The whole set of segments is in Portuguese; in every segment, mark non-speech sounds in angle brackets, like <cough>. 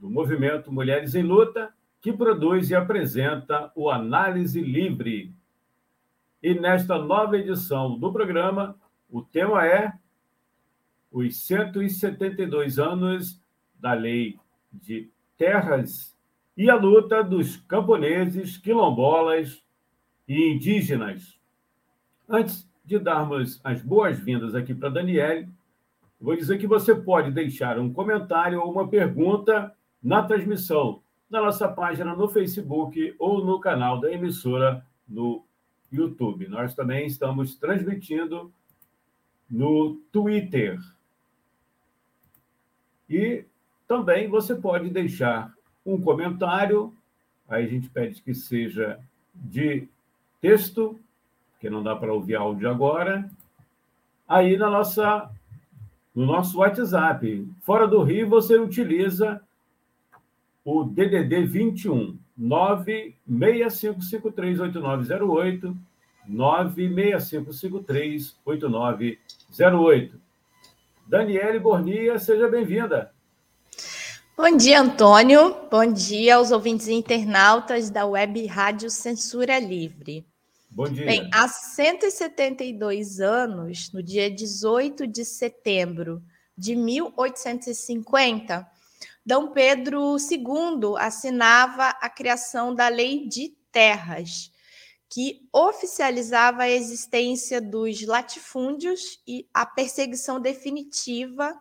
do movimento Mulheres em Luta, que produz e apresenta o Análise Livre. E nesta nova edição do programa, o tema é os 172 anos da Lei de Terras e a luta dos camponeses, quilombolas e indígenas. Antes de darmos as boas-vindas aqui para Daniele, vou dizer que você pode deixar um comentário ou uma pergunta na transmissão na nossa página no Facebook ou no canal da emissora no YouTube. Nós também estamos transmitindo no Twitter. E também você pode deixar um comentário, aí a gente pede que seja de texto, que não dá para ouvir áudio agora, aí na nossa no nosso WhatsApp. Fora do Rio, você utiliza o DDD 21 965538908 965538908. Daniele Bornia, seja bem-vinda. Bom dia, Antônio. Bom dia aos ouvintes internautas da Web Rádio Censura Livre. Bom dia. Bem, há 172 anos, no dia 18 de setembro de 1850, Dom Pedro II assinava a criação da Lei de Terras, que oficializava a existência dos latifúndios e a perseguição definitiva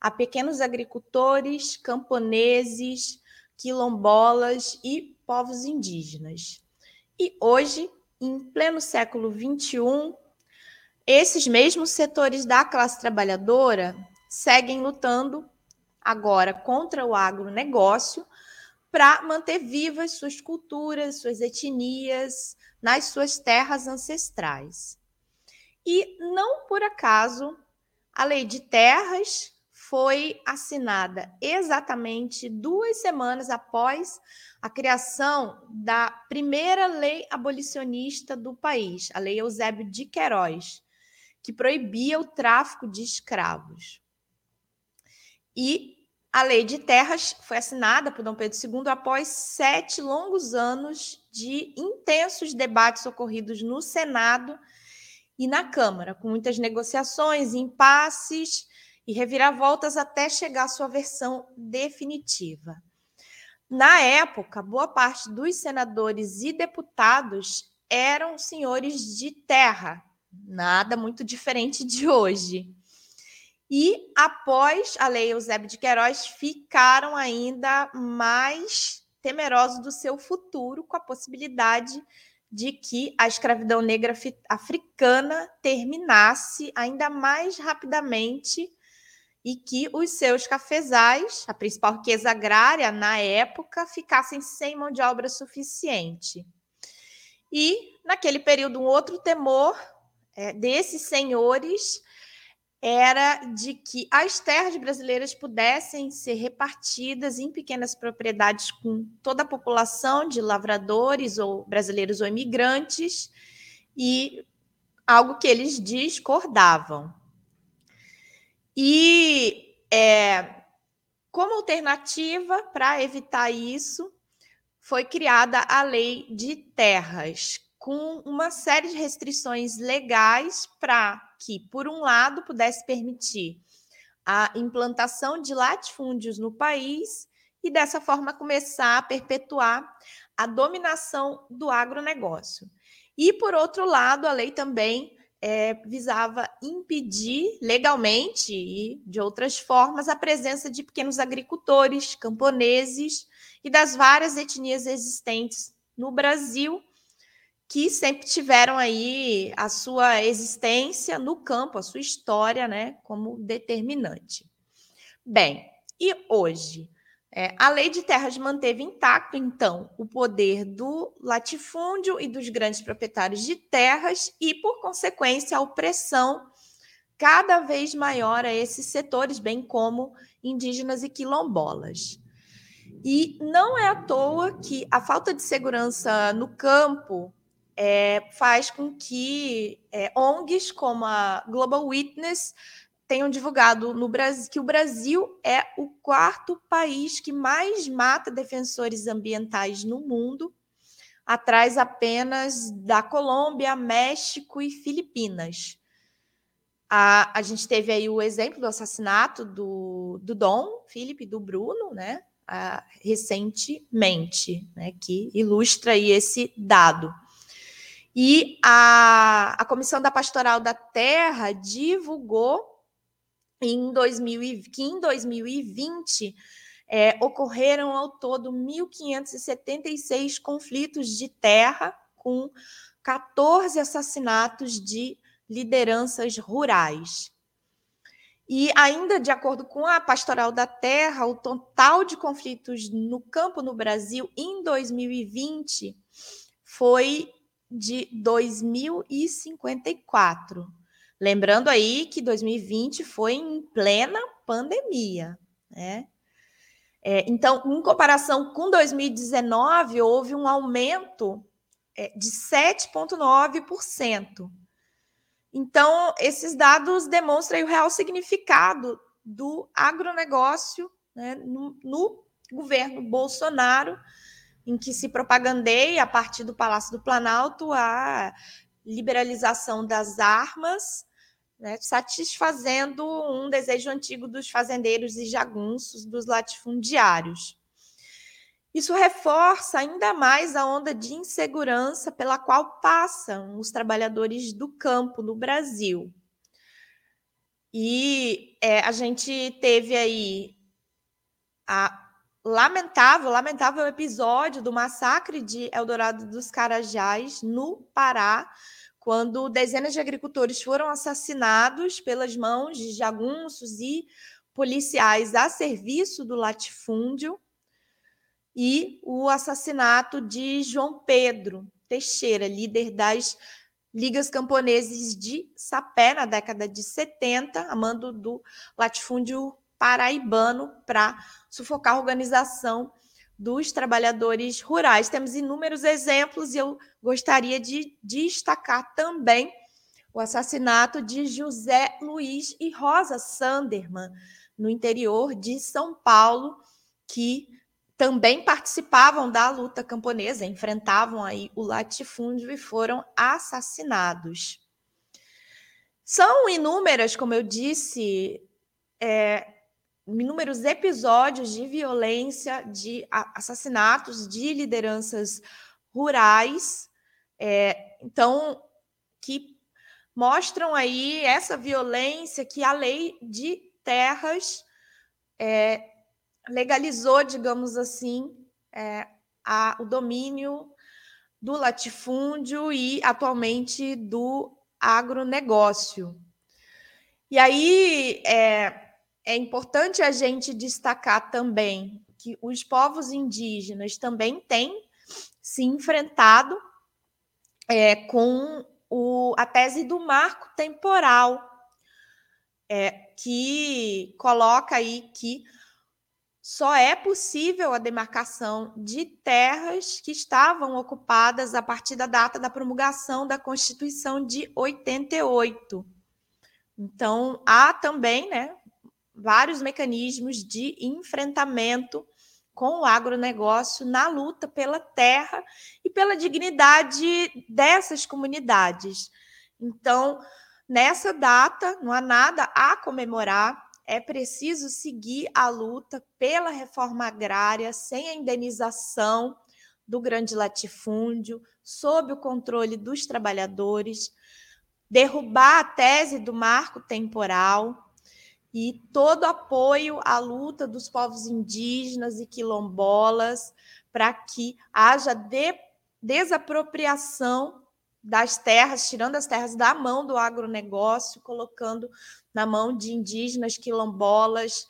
a pequenos agricultores, camponeses, quilombolas e povos indígenas. E hoje, em pleno século XXI, esses mesmos setores da classe trabalhadora seguem lutando agora contra o agronegócio para manter vivas suas culturas, suas etnias nas suas terras ancestrais. E não por acaso a lei de terras foi assinada exatamente duas semanas após a criação da primeira lei abolicionista do país, a Lei Eusébio de Queiroz, que proibia o tráfico de escravos. E a Lei de Terras foi assinada por Dom Pedro II após sete longos anos de intensos debates ocorridos no Senado e na Câmara, com muitas negociações, impasses e reviravoltas até chegar à sua versão definitiva. Na época, boa parte dos senadores e deputados eram senhores de terra, nada muito diferente de hoje. E após a lei Eusébio de Queiroz, ficaram ainda mais temerosos do seu futuro, com a possibilidade de que a escravidão negra africana terminasse ainda mais rapidamente e que os seus cafezais, a principal riqueza agrária na época, ficassem sem mão de obra suficiente. E, naquele período, um outro temor é, desses senhores era de que as terras brasileiras pudessem ser repartidas em pequenas propriedades com toda a população de lavradores ou brasileiros ou imigrantes e algo que eles discordavam. E é, como alternativa para evitar isso, foi criada a lei de terras, com uma série de restrições legais para que, por um lado, pudesse permitir a implantação de latifúndios no país e, dessa forma, começar a perpetuar a dominação do agronegócio. E, por outro lado, a lei também é, visava impedir legalmente e de outras formas a presença de pequenos agricultores, camponeses e das várias etnias existentes no Brasil que sempre tiveram aí a sua existência no campo, a sua história, né, como determinante. Bem, e hoje? É, a lei de terras manteve intacto, então, o poder do latifúndio e dos grandes proprietários de terras e, por consequência, a opressão cada vez maior a esses setores, bem como indígenas e quilombolas. E não é à toa que a falta de segurança no campo é, faz com que é, ONGs como a Global Witness tenham divulgado no Brasil que o Brasil é o quarto país que mais mata defensores ambientais no mundo, atrás apenas da Colômbia, México e Filipinas. A, a gente teve aí o exemplo do assassinato do, do Dom, Felipe, do Bruno, né? A, recentemente, né? Que ilustra aí esse dado. E a, a Comissão da Pastoral da Terra divulgou em 2000, que em 2020 é, ocorreram ao todo 1.576 conflitos de terra, com 14 assassinatos de lideranças rurais. E ainda de acordo com a Pastoral da Terra, o total de conflitos no campo no Brasil em 2020 foi de 2054. Lembrando aí que 2020 foi em plena pandemia, né? É, então, em comparação com 2019, houve um aumento é, de 7,9%. Então, esses dados demonstram o real significado do agronegócio né, no, no governo Bolsonaro, em que se propagandeia a partir do Palácio do Planalto a liberalização das armas né, satisfazendo um desejo antigo dos fazendeiros e jagunços, dos latifundiários. Isso reforça ainda mais a onda de insegurança pela qual passam os trabalhadores do campo no Brasil. E é, a gente teve aí a lamentável, lamentável episódio do massacre de Eldorado dos Carajás, no Pará, quando dezenas de agricultores foram assassinados pelas mãos de jagunços e policiais a serviço do latifúndio, e o assassinato de João Pedro Teixeira, líder das ligas camponeses de Sapé na década de 70, a mando do latifúndio paraibano para sufocar a organização dos trabalhadores rurais. Temos inúmeros exemplos e eu gostaria de destacar também o assassinato de José Luiz e Rosa Sanderman, no interior de São Paulo, que também participavam da luta camponesa, enfrentavam aí o latifúndio e foram assassinados. São inúmeras, como eu disse, é, inúmeros episódios de violência, de assassinatos de lideranças rurais, é, então, que mostram aí essa violência que a lei de terras é, legalizou, digamos assim, é, a, o domínio do latifúndio e atualmente do agronegócio. E aí, é, é importante a gente destacar também que os povos indígenas também têm se enfrentado é, com o, a tese do marco temporal, é, que coloca aí que só é possível a demarcação de terras que estavam ocupadas a partir da data da promulgação da Constituição de 88. Então, há também né, vários mecanismos de enfrentamento com o agronegócio na luta pela terra e pela dignidade dessas comunidades. Então, nessa data, não há nada a comemorar, é preciso seguir a luta pela reforma agrária sem a indenização do grande latifúndio, sob o controle dos trabalhadores, derrubar a tese do marco temporal, e todo apoio à luta dos povos indígenas e quilombolas para que haja de, desapropriação das terras, tirando as terras da mão do agronegócio, colocando na mão de indígenas, quilombolas,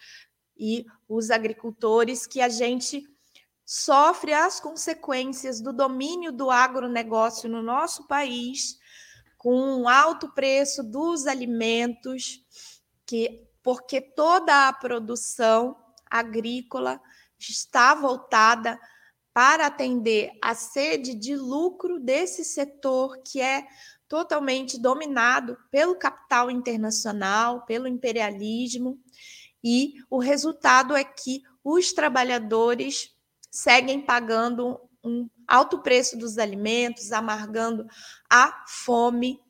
e os agricultores que a gente sofre as consequências do domínio do agronegócio no nosso país, com um alto preço dos alimentos, que porque toda a produção agrícola está voltada para atender a sede de lucro desse setor que é totalmente dominado pelo capital internacional, pelo imperialismo, e o resultado é que os trabalhadores seguem pagando um alto preço dos alimentos, amargando a fome.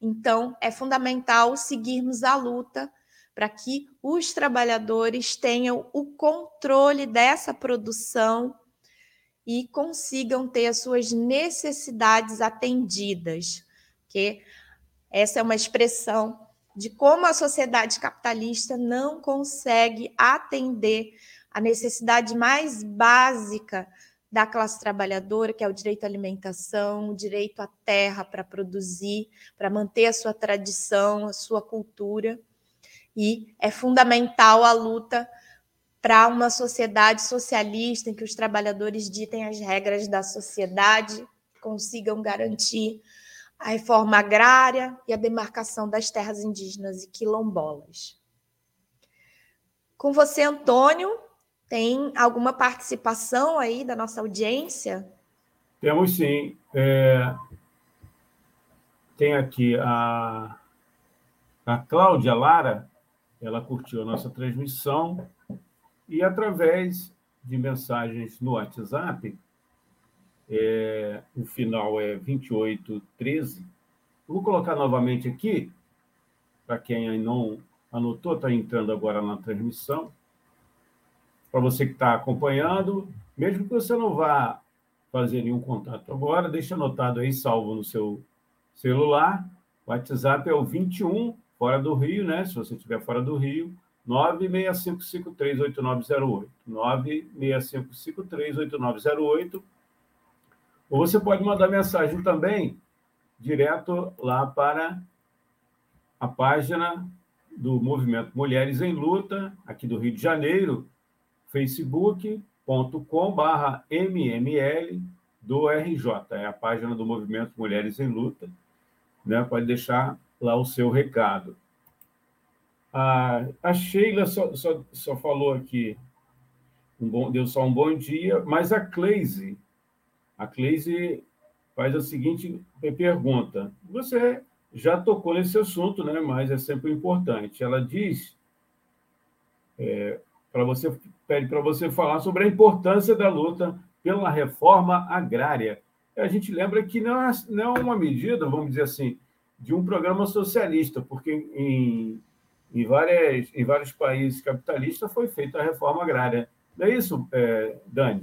Então, é fundamental seguirmos a luta para que os trabalhadores tenham o controle dessa produção e consigam ter as suas necessidades atendidas, que essa é uma expressão de como a sociedade capitalista não consegue atender a necessidade mais básica da classe trabalhadora, que é o direito à alimentação, o direito à terra para produzir, para manter a sua tradição, a sua cultura. E é fundamental a luta para uma sociedade socialista em que os trabalhadores ditem as regras da sociedade, consigam garantir a reforma agrária e a demarcação das terras indígenas e quilombolas. Com você, Antônio, tem alguma participação aí da nossa audiência? Temos sim. É... Tem aqui a, a Cláudia Lara, ela curtiu a nossa transmissão e, através de mensagens no WhatsApp, é... o final é 2813. Vou colocar novamente aqui, para quem não anotou, está entrando agora na transmissão para você que está acompanhando, mesmo que você não vá fazer nenhum contato agora, deixa anotado aí, salvo no seu celular. WhatsApp é o 21, fora do Rio, né? Se você estiver fora do Rio, 965538908. 965538908. Ou você pode mandar mensagem também direto lá para a página do Movimento Mulheres em Luta, aqui do Rio de Janeiro, facebook.com/barra mml do RJ, é a página do Movimento Mulheres em Luta. Né? Pode deixar lá o seu recado. A, a Sheila só, só, só falou aqui, um bom, deu só um bom dia, mas a Cleise, a Cleise faz a seguinte pergunta. Você já tocou nesse assunto, né? mas é sempre importante. Ela diz é, para você pede para você falar sobre a importância da luta pela reforma agrária. A gente lembra que não é, não é uma medida, vamos dizer assim, de um programa socialista, porque em, em, várias, em vários países capitalistas foi feita a reforma agrária. Não é isso, é, Dani?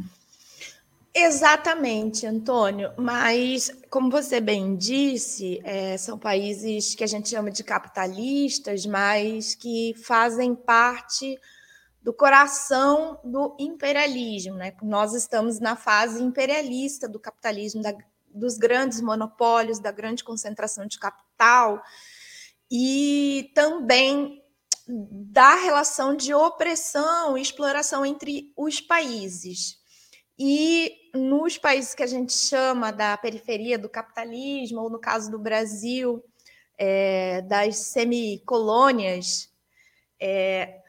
Exatamente, Antônio. Mas, como você bem disse, é, são países que a gente chama de capitalistas, mas que fazem parte do coração do imperialismo. Né? Nós estamos na fase imperialista do capitalismo, da, dos grandes monopólios, da grande concentração de capital e também da relação de opressão e exploração entre os países. E nos países que a gente chama da periferia do capitalismo, ou no caso do Brasil, é, das semicolônias, é,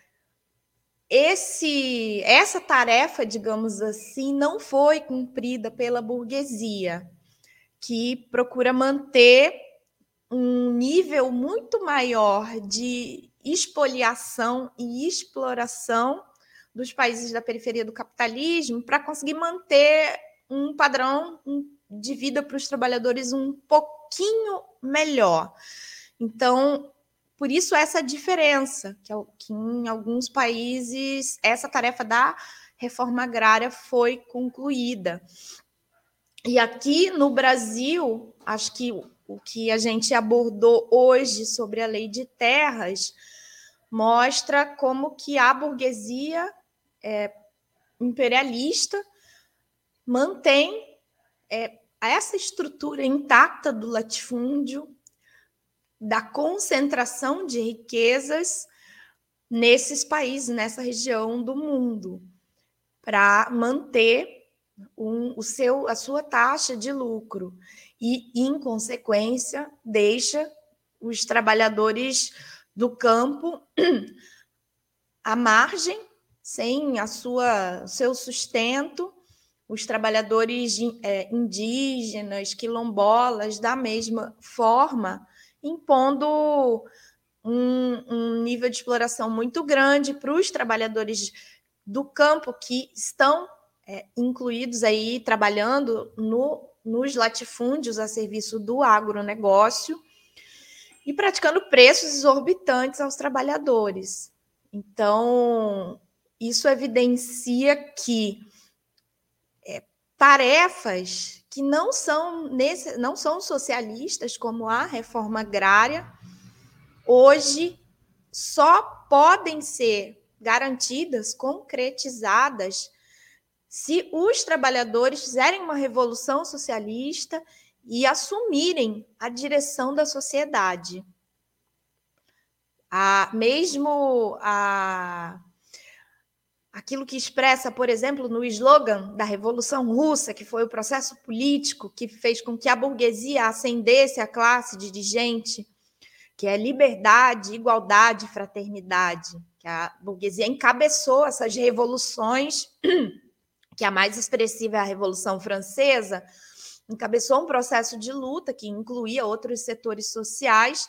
esse, essa tarefa, digamos assim, não foi cumprida pela burguesia, que procura manter um nível muito maior de expoliação e exploração dos países da periferia do capitalismo para conseguir manter um padrão de vida para os trabalhadores um pouquinho melhor. Então, por isso, essa diferença, que, é que em alguns países essa tarefa da reforma agrária foi concluída. E aqui no Brasil, acho que o que a gente abordou hoje sobre a lei de terras mostra como que a burguesia é, imperialista mantém é, essa estrutura intacta do latifúndio, da concentração de riquezas nesses países, nessa região do mundo, para manter um, o seu, a sua taxa de lucro e, em consequência, deixa os trabalhadores do campo <clears throat> à margem, sem a sua seu sustento, os trabalhadores é, indígenas, quilombolas, da mesma forma, impondo um, um nível de exploração muito grande para os trabalhadores do campo que estão é, incluídos aí trabalhando no, nos latifúndios a serviço do agronegócio e praticando preços exorbitantes aos trabalhadores. Então, isso evidencia que é, tarefas que não são, nesse, não são socialistas, como a reforma agrária, hoje só podem ser garantidas, concretizadas, se os trabalhadores fizerem uma revolução socialista e assumirem a direção da sociedade. A, mesmo a, aquilo que expressa, por exemplo, no slogan da Revolução Russa, que foi o processo político que fez com que a burguesia ascendesse à classe dirigente, que é liberdade, igualdade, fraternidade, que a burguesia encabeçou essas revoluções, <clears throat> que a mais expressiva é a Revolução Francesa, encabeçou um processo de luta que incluía outros setores sociais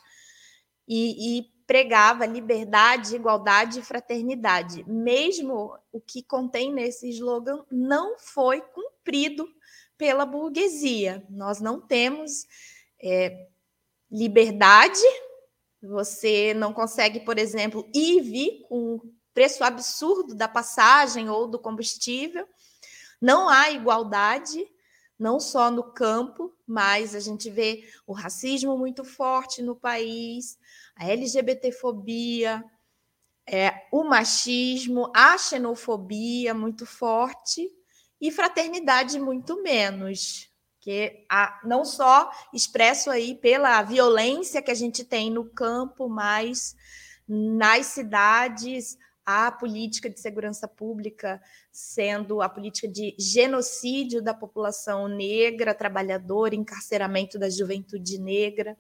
e, e pregava liberdade, igualdade e fraternidade. Mesmo o que contém nesse slogan não foi cumprido pela burguesia. Nós não temos é, liberdade você não consegue, por exemplo, ir e vir com o preço absurdo da passagem ou do combustível. Não há igualdade, não só no campo, mas a gente vê o racismo muito forte no país, a LGBTfobia, é, o machismo, a xenofobia muito forte e fraternidade muito menos que a, não só expresso aí pela violência que a gente tem no campo, mas nas cidades a política de segurança pública sendo a política de genocídio da população negra, trabalhadora, encarceramento da juventude negra.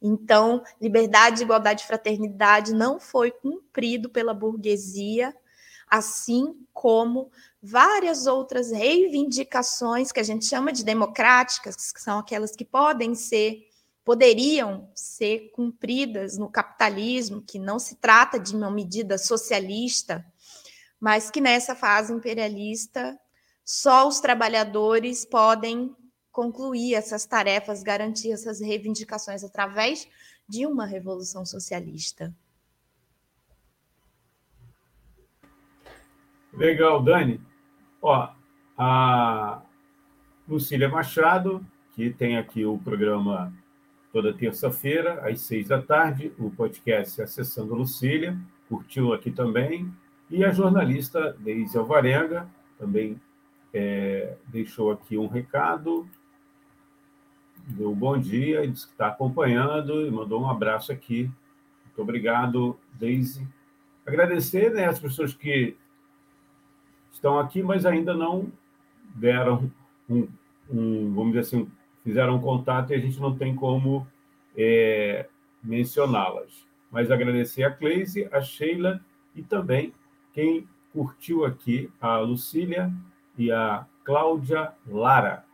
Então, liberdade, igualdade e fraternidade não foi cumprido pela burguesia, assim como várias outras reivindicações que a gente chama de democráticas, que são aquelas que podem ser, poderiam ser cumpridas no capitalismo, que não se trata de uma medida socialista, mas que nessa fase imperialista só os trabalhadores podem concluir essas tarefas, garantir essas reivindicações através de uma revolução socialista. Legal, Dani. Ó, a Lucília Machado, que tem aqui o programa toda terça-feira, às seis da tarde, o podcast Acessando Lucília, curtiu aqui também. E a jornalista Deise Alvarenga também é, deixou aqui um recado, deu um bom dia, disse que está acompanhando e mandou um abraço aqui. Muito obrigado, Deise. Agradecer né, as pessoas que estão aqui, mas ainda não deram um, um vamos dizer assim, fizeram contato e a gente não tem como é, mencioná-las. Mas agradecer a Cleise, a Sheila e também quem curtiu aqui, a Lucília e a Cláudia Lara.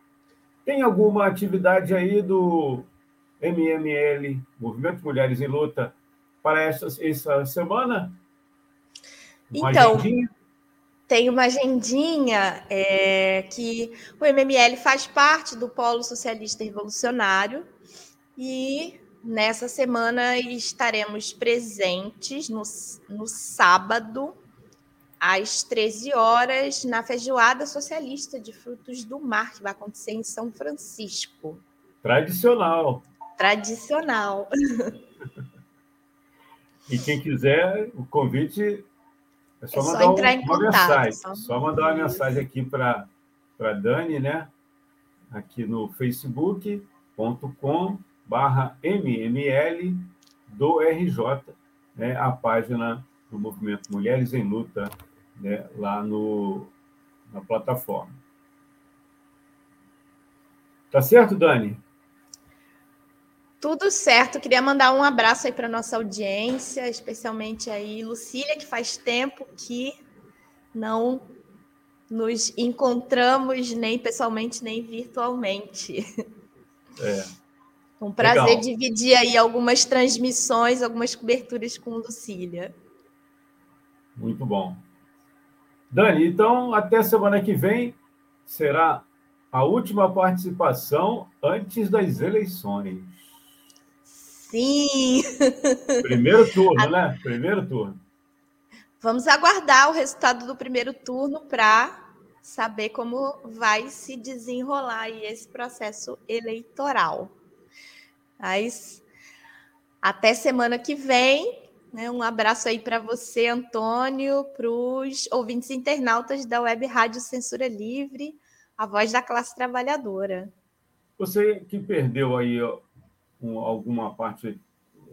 Tem alguma atividade aí do MML, Movimento Mulheres em Luta, para essa, essa semana? Uma então, agendinha? Tem uma agendinha é, que o MML faz parte do Polo Socialista Revolucionário e nessa semana estaremos presentes no, no sábado, às 13 horas, na Feijoada Socialista de Frutos do Mar, que vai acontecer em São Francisco. Tradicional. Tradicional. <laughs> E quem quiser, o convite é só, é mandar entrar um, uma contato. Mensagem. Só... só mandar uma mensagem aqui para a Dani, né? Aqui no facebook.com barra mml do RJ, né? a página do movimento Mulheres em Luta né, lá no, na plataforma. Tá certo, Dani? Tudo certo. Queria mandar um abraço aí para nossa audiência, especialmente aí Lucília, que faz tempo que não nos encontramos nem pessoalmente nem virtualmente. É. Um prazer Legal. dividir aí algumas transmissões, algumas coberturas com Lucília. Muito bom. Dani, então até semana que vem será a última participação antes das eleições. Sim! Primeiro turno, né? Primeiro turno. Vamos aguardar o resultado do primeiro turno para saber como vai se desenrolar esse processo eleitoral. Mas até semana que vem. Né? Um abraço aí para você, Antônio, para os ouvintes internautas da Web Rádio Censura Livre, a voz da classe trabalhadora. Você que perdeu aí alguma parte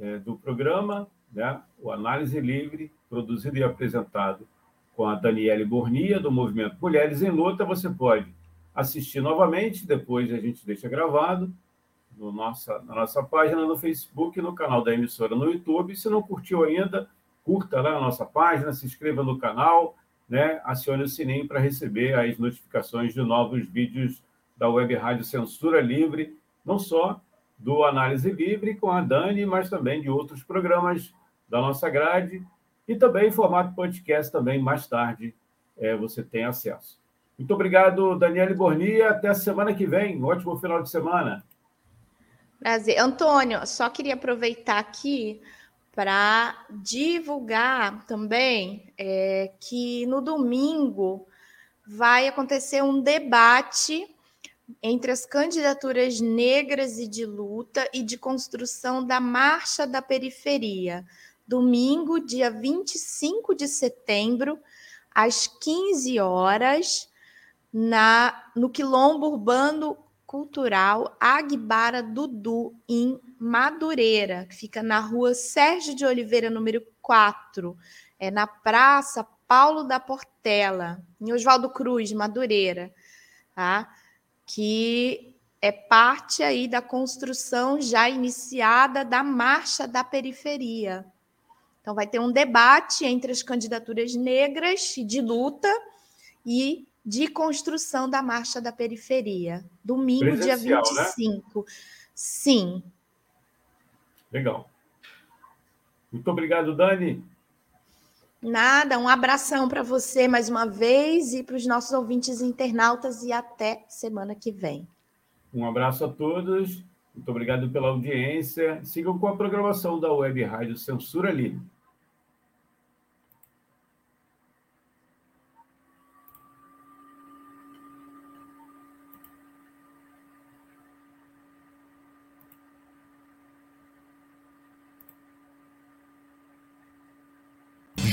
é, do programa, né? o Análise Livre, produzido e apresentado com a Daniele Bornia, do Movimento Mulheres em Luta, você pode assistir novamente, depois a gente deixa gravado, no nossa, na nossa página no Facebook, no canal da emissora no YouTube. Se não curtiu ainda, curta lá a nossa página, se inscreva no canal, né? acione o sininho para receber as notificações de novos vídeos da Web Rádio Censura Livre, não só do Análise Livre com a Dani, mas também de outros programas da nossa grade e também em formato podcast também mais tarde é, você tem acesso. Muito obrigado, Daniele Bornia. Até a semana que vem. Um ótimo final de semana. Prazer. Antônio, só queria aproveitar aqui para divulgar também é, que no domingo vai acontecer um debate entre as candidaturas negras e de luta e de construção da Marcha da Periferia. Domingo, dia 25 de setembro, às 15 horas, na, no Quilombo Urbano Cultural Aguibara Dudu, em Madureira, que fica na rua Sérgio de Oliveira, número 4, é na Praça Paulo da Portela, em Oswaldo Cruz, Madureira, tá? Que é parte aí da construção já iniciada da Marcha da Periferia. Então, vai ter um debate entre as candidaturas negras de luta e de construção da Marcha da Periferia. Domingo, dia 25. Né? Sim. Legal. Muito obrigado, Dani. Nada, um abração para você mais uma vez e para os nossos ouvintes internautas e até semana que vem. Um abraço a todos, muito obrigado pela audiência. Sigam com a programação da Web Rádio Censura Livre.